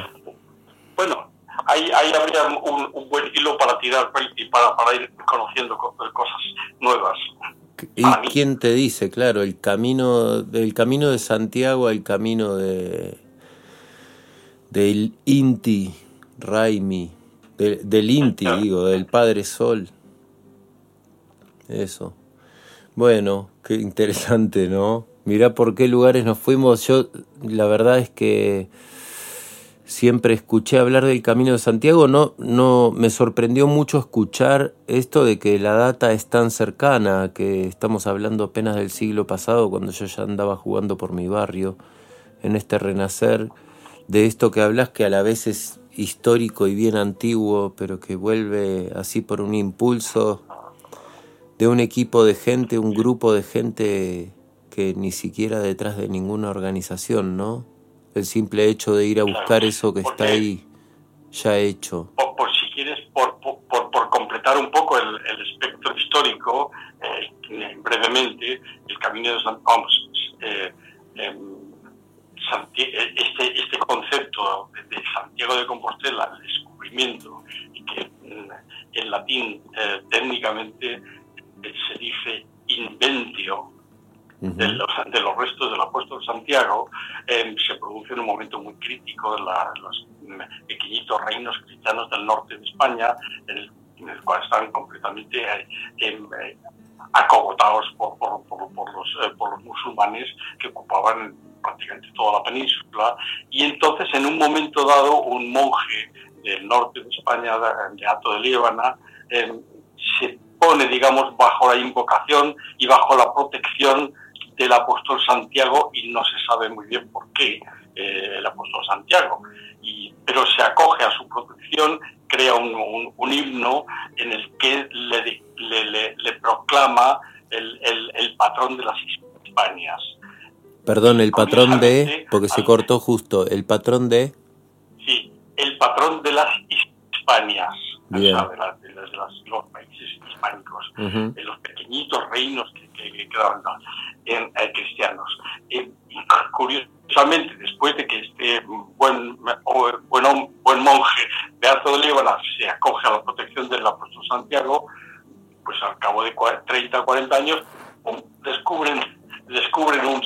Bueno, ahí, ahí habría un, buen hilo para tirar para, para ir conociendo cosas nuevas. ¿Y quién te dice, claro, el camino del camino de Santiago al camino de del Inti Raimi, del Inti, digo, del Padre Sol? Eso. Bueno, qué interesante, ¿no? Mirá por qué lugares nos fuimos. Yo, la verdad es que siempre escuché hablar del Camino de Santiago. No, no, me sorprendió mucho escuchar esto de que la data es tan cercana, que estamos hablando apenas del siglo pasado, cuando yo ya andaba jugando por mi barrio, en este renacer, de esto que hablas que a la vez es histórico y bien antiguo, pero que vuelve así por un impulso de un equipo de gente, un grupo de gente que ni siquiera detrás de ninguna organización, ¿no? El simple hecho de ir a buscar eso que está ahí ya hecho. Por si quieres, por, por, completar un poco el, espectro histórico, eh, brevemente, el Camino de San eh, em, eh, este, este concepto de Santiago de Compostela, el descubrimiento, y que mm, en latín técnicamente se dice inventio de, los, de, los, restos del apóstol Santiago, em, se produce en un momento muy crítico de los pequeñitos reinos cristianos del norte de España, en el, cual estaban completamente eh, em, eh, acogotados por, por, por, los, eh, por los musulmanes que ocupaban prácticamente toda la península. Y entonces, en un momento dado, un monje del norte de España, de Ato de Líbana, em, se pone, digamos, bajo la invocación y bajo la protección del apóstol Santiago y no se sabe muy bien por qué eh, el apóstol Santiago. Y, pero se acoge a su protección, crea un, un, himno en el que le, le, le, proclama el, el, el, patrón de las Hispanias. Perdón, el patrón de, porque se cortó justo, el patrón de... Sí, el patrón de las Hispanias, o sea, de, la, de, los hispánicos, de los pequeñitos reinos que, que, quedaban en, eh, cristianos. Eh, curiosamente, después de que este buen, buen, buen monje de Líbana se acoge a la protección del apóstol Santiago, pues al cabo de 30 o 40 años descubren, descubren un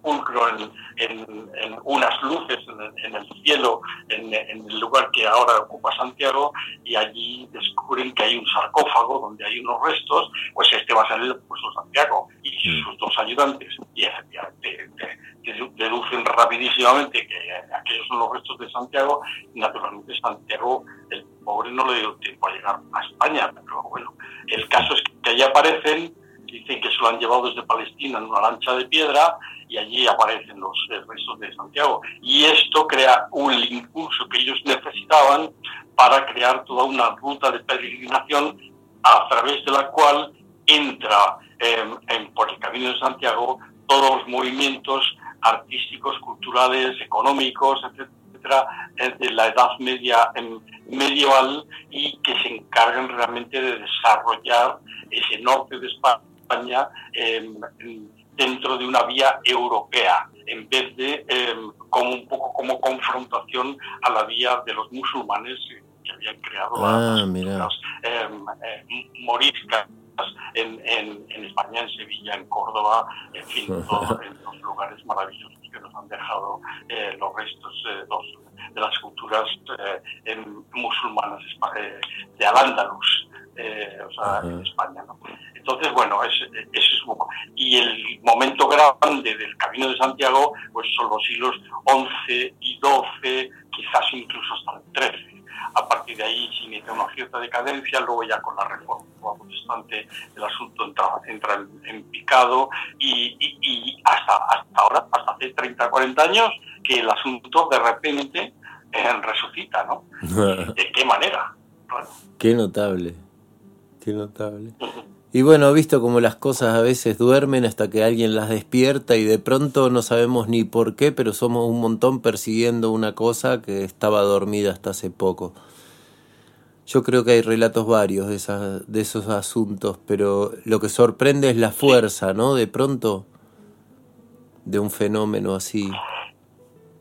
sepulcro en, en, unas luces en, el cielo, en, el lugar que ahora ocupa Santiago, y allí descubren que hay un sarcófago donde hay unos restos, pues este va a ser el puesto Santiago y mm. sus dos ayudantes, y efectivamente deducen rapidísimamente que aquellos son los restos de Santiago, y naturalmente Santiago, el pobre no le dio tiempo a llegar a España, pero bueno, el caso es que allí aparecen dicen que se lo han llevado desde Palestina en una lancha de piedra y allí aparecen los restos de Santiago. Y esto crea un impulso que ellos necesitaban para crear toda una ruta de peregrinación a través de la cual entra en, por el Camino de Santiago todos los movimientos artísticos, culturales, económicos, etcétera, de la Edad Media medieval y que se encargan realmente de desarrollar ese norte de España España em, dentro de una vía europea, en vez de em, como un poco como confrontación a la vía de los musulmanes que habían creado ah, las, em, moriscas en, en, España, en Sevilla, en Córdoba, en fin, en los lugares maravillosos que nos han dejado eh, los restos eh, de las culturas eh, musulmanas de Al-Ándalus, o sea, en España. ¿no? Entonces, bueno, eso es un poco. Y el momento grande del Camino de Santiago, pues son los siglos XI y XII, quizás incluso hasta el XIII. A partir de ahí se inicia una cierta decadencia, luego ya con la reforma protestante el asunto entra, entra en, picado y, y, hasta, hasta ahora, hasta hace 30, 40 años, que el asunto de repente eh, resucita, ¿no? ¿De qué manera? Qué notable, qué notable. Y bueno, visto como las cosas a veces duermen hasta que alguien las despierta y de pronto no sabemos ni por qué, pero somos un montón persiguiendo una cosa que estaba dormida hasta hace poco. Yo creo que hay relatos varios de, esas, de esos asuntos, pero lo que sorprende es la fuerza, ¿no? De pronto, de un fenómeno así.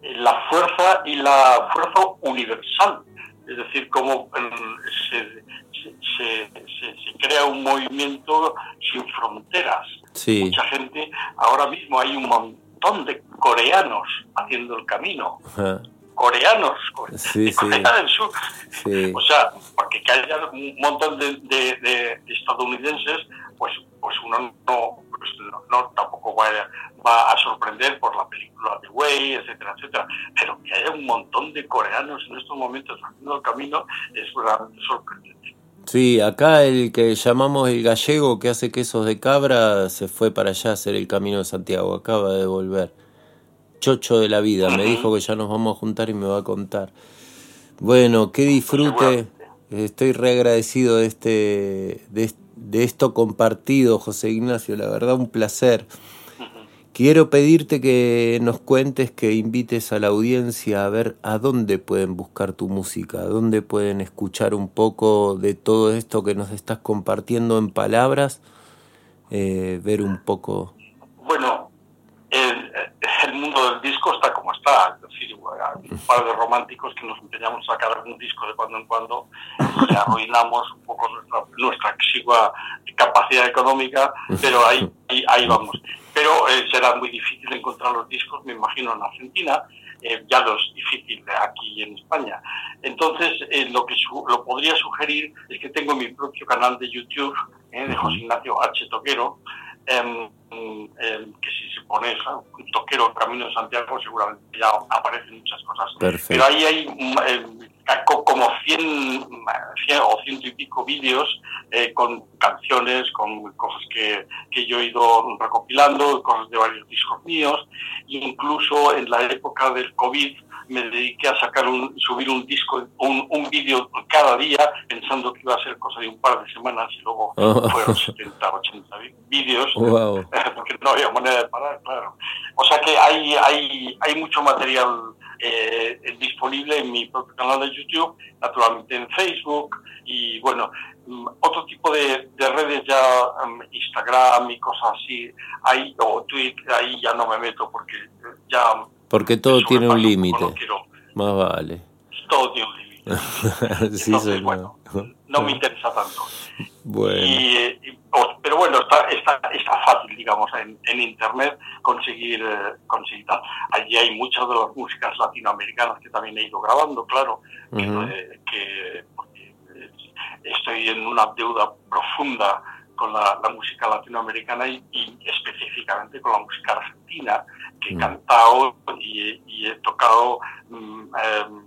La fuerza y la fuerza universal, es decir, como se, se, se, crea un movimiento sin fronteras. Mucha gente, ahora mismo hay un montón de coreanos haciendo el camino. Coreanos, sí, Corea del Sur. O sea, porque que haya un montón de, de, estadounidenses, pues, pues uno no, pues no, tampoco va a, va a, sorprender por la película de Way, etcétera, etcétera. Pero que haya un montón de coreanos en estos momentos haciendo el camino es realmente sorprendente. Sí, acá el que llamamos el gallego que hace quesos de cabra se fue para allá a hacer el camino de Santiago, acaba de volver. Chocho de la vida, me dijo que ya nos vamos a juntar y me va a contar. Bueno, qué disfrute, estoy reagradecido de, este, de, de esto compartido, José Ignacio, la verdad un placer. Quiero pedirte que nos cuentes, que invites a la audiencia a ver a dónde pueden buscar tu música, a dónde pueden escuchar un poco de todo esto que nos estás compartiendo en palabras, eh, ver un poco. Bueno, el, mundo del disco está como está, un par de románticos que nos empeñamos a sacar algún disco de cuando en cuando y arruinamos un poco nuestra, nuestra exigua capacidad económica, pero ahí, ahí vamos pero eh, será muy difícil encontrar los discos, me imagino, en Argentina, eh, ya lo es difícil aquí en España. Entonces, eh, lo que lo podría sugerir es que tengo mi propio canal de YouTube, de José Ignacio H. Toquero, em, que si se pone un toquero Camino de Santiago seguramente ya aparecen muchas cosas. Pero ahí hay em, como 100, 100, o ciento y pico vídeos eh, con canciones, con cosas que, que, yo he ido recopilando, cosas de varios discos míos, incluso en la época del COVID me dediqué a sacar un, subir un disco, un, un vídeo cada día, pensando que iba a ser cosa de un par de semanas y luego oh. fueron 70, 80 vídeos, porque no había manera de parar, claro. O sea que hay, hay, hay mucho material eh, disponible en mi propio canal de YouTube, naturalmente en Facebook y bueno, mm, otro tipo de, de redes ya, um, Instagram y cosas así, ahí, o Twitter, ahí ya no me meto porque ya porque todo tiene un límite. Más vale. Todo tiene un límite. sí, Entonces, bueno, no me interesa tanto. Bueno. pero bueno, está, está, está fácil, digamos, en, en Internet conseguir, eh, conseguir tal. Allí hay muchas de las músicas latinoamericanas que también he ido grabando, claro, que, que estoy en una deuda profunda con la, música latinoamericana y, específicamente con la música argentina, que he mm. cantado y, he tocado mm, em,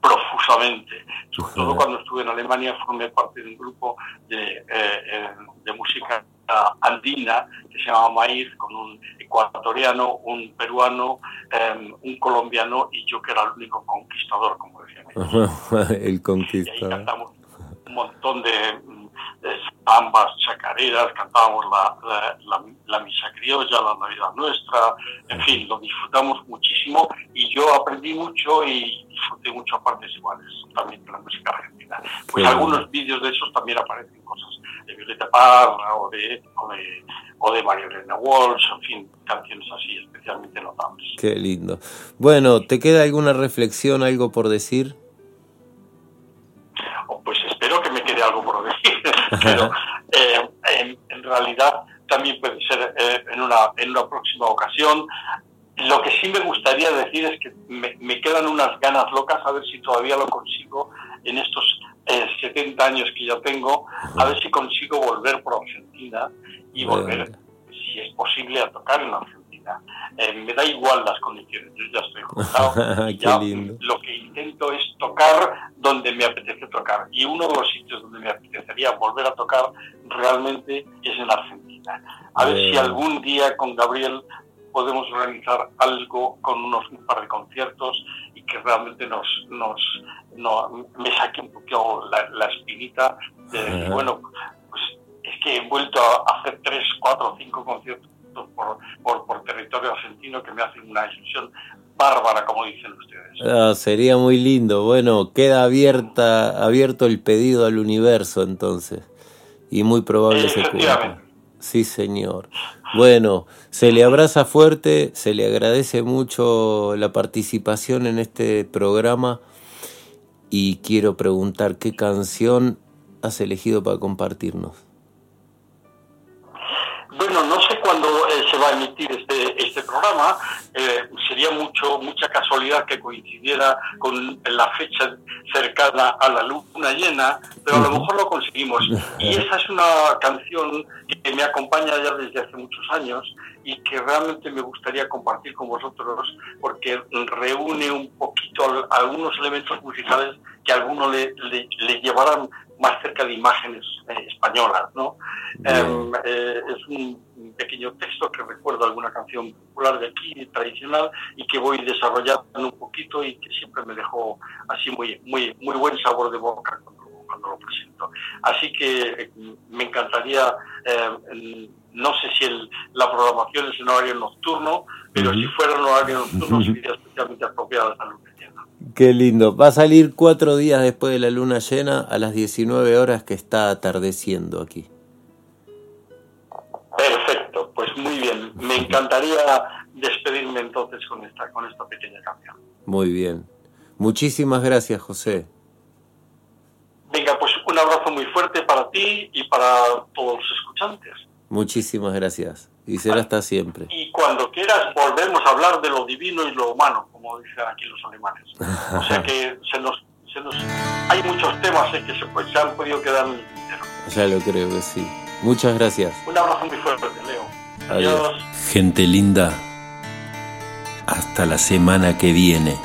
profusamente. Sobre todo cuando estuve en Alemania formé parte de un grupo de, eh, de música andina que se llama Maíz, con un ecuatoriano, un peruano, em, un colombiano y yo que era el único conquistador, como decían el conquistador. Y ahí cantamos un montón de ambas chacareras, cantábamos la, la, misa criolla, la Navidad nuestra, en fin, lo disfrutamos muchísimo y yo aprendí mucho y disfruté mucho a partes iguales también de la música argentina. Pues algunos vídeos de esos también aparecen cosas de Violeta Parra o de, o de, o de María Elena Walsh, en fin, canciones así especialmente notables. Qué lindo. Bueno, ¿te queda alguna reflexión, algo por decir? Oh, pues espero que me quede algo por decir, pero eh, en, realidad también puede ser eh, en, una, en una próxima ocasión. Lo que sí me gustaría decir es que me, quedan unas ganas locas a ver si todavía lo consigo en estos 70 eh, años que ya tengo, a ver si consigo volver por Argentina y volver, si es posible, a tocar en Argentina eh, me da igual las condiciones, yo ya estoy juntado. Lo que intento es tocar donde me apetece tocar. Y uno de los sitios donde me apetecería volver a tocar realmente es en Argentina. A ver si algún día con Gabriel podemos organizar algo con unos un par de conciertos y que realmente nos, nos me saque un poquito la, espinita de decir, bueno, pues es que he vuelto a hacer tres, cuatro, cinco conciertos por, por, territorio argentino que me hacen una ilusión bárbara, como dicen ustedes. Ah, sería muy lindo. Bueno, queda abierta, abierto el pedido al universo entonces. Y muy probable se cumpla. Sí, señor. Bueno, se le abraza fuerte, se le agradece mucho la participación en este programa y quiero preguntar qué canción has elegido para compartirnos. Bueno, no se va a emitir este, este programa. Eh, sería mucho mucha casualidad que coincidiera con la fecha cercana a la luna llena, pero a lo mejor lo conseguimos. Y esa es una canción que me acompaña ya desde hace muchos años y que realmente me gustaría compartir con vosotros porque reúne un poquito algunos elementos musicales que a alguno le, le llevarán más cerca de imágenes eh, españolas. ¿no? Em, eh, es un pequeño texto que recuerda alguna canción popular de aquí, tradicional, y que voy desarrollando un poquito y que siempre me dejó así muy, muy, muy buen sabor de boca cuando, lo presento. Así que eh, me encantaría, no sé si el, la programación es en horario nocturno, pero si fuera en horario nocturno sería especialmente apropiada a la Qué lindo. Va a salir cuatro días después de la luna llena a las 19 horas que está atardeciendo aquí. Perfecto, pues muy bien. Me encantaría despedirme entonces con esta, con esta pequeña canción. Muy bien. Muchísimas gracias, José. Venga, pues un abrazo muy fuerte para ti y para todos los escuchantes. Muchísimas gracias. Y será hasta siempre. Y cuando quieras volvemos a hablar de lo divino y lo humano, como dicen aquí los alemanes. O sea que se nos, se nos, hay muchos temas eh, que se, pues, se han podido quedar en el tintero. Ya lo creo que sí. Muchas gracias. Un abrazo muy fuerte, Leo. Adiós. Adiós. Gente linda, hasta la semana que viene.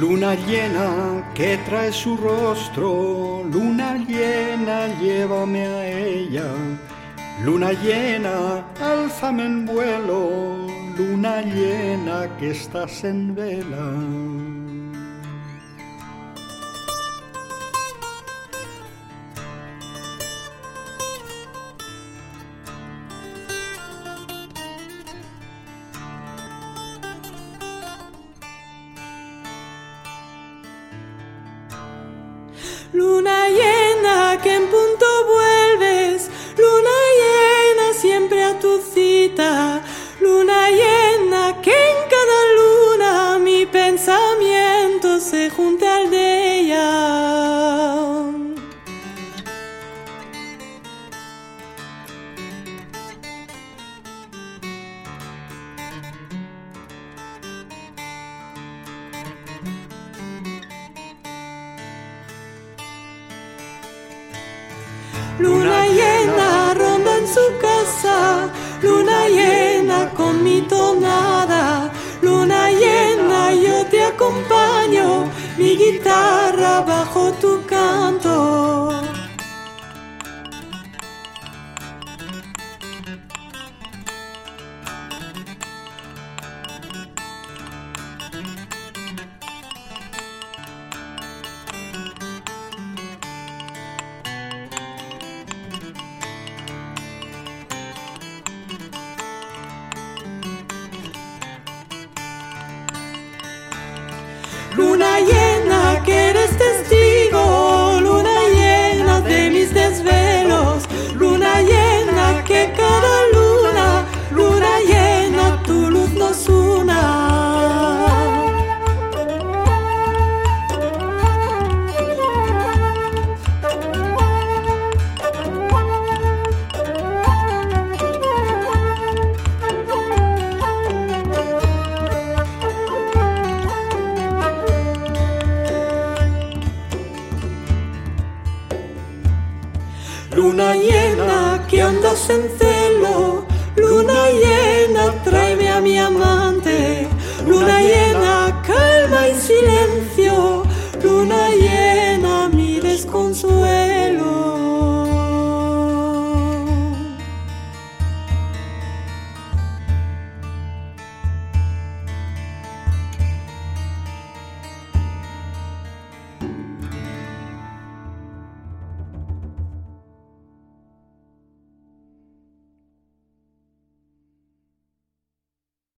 Luna llena que trae su rostro, luna llena llévame a ella. Luna llena, álzame en vuelo, luna llena que estás en vela. me llena que en punto bueno. mi guitarra bajo tu canto.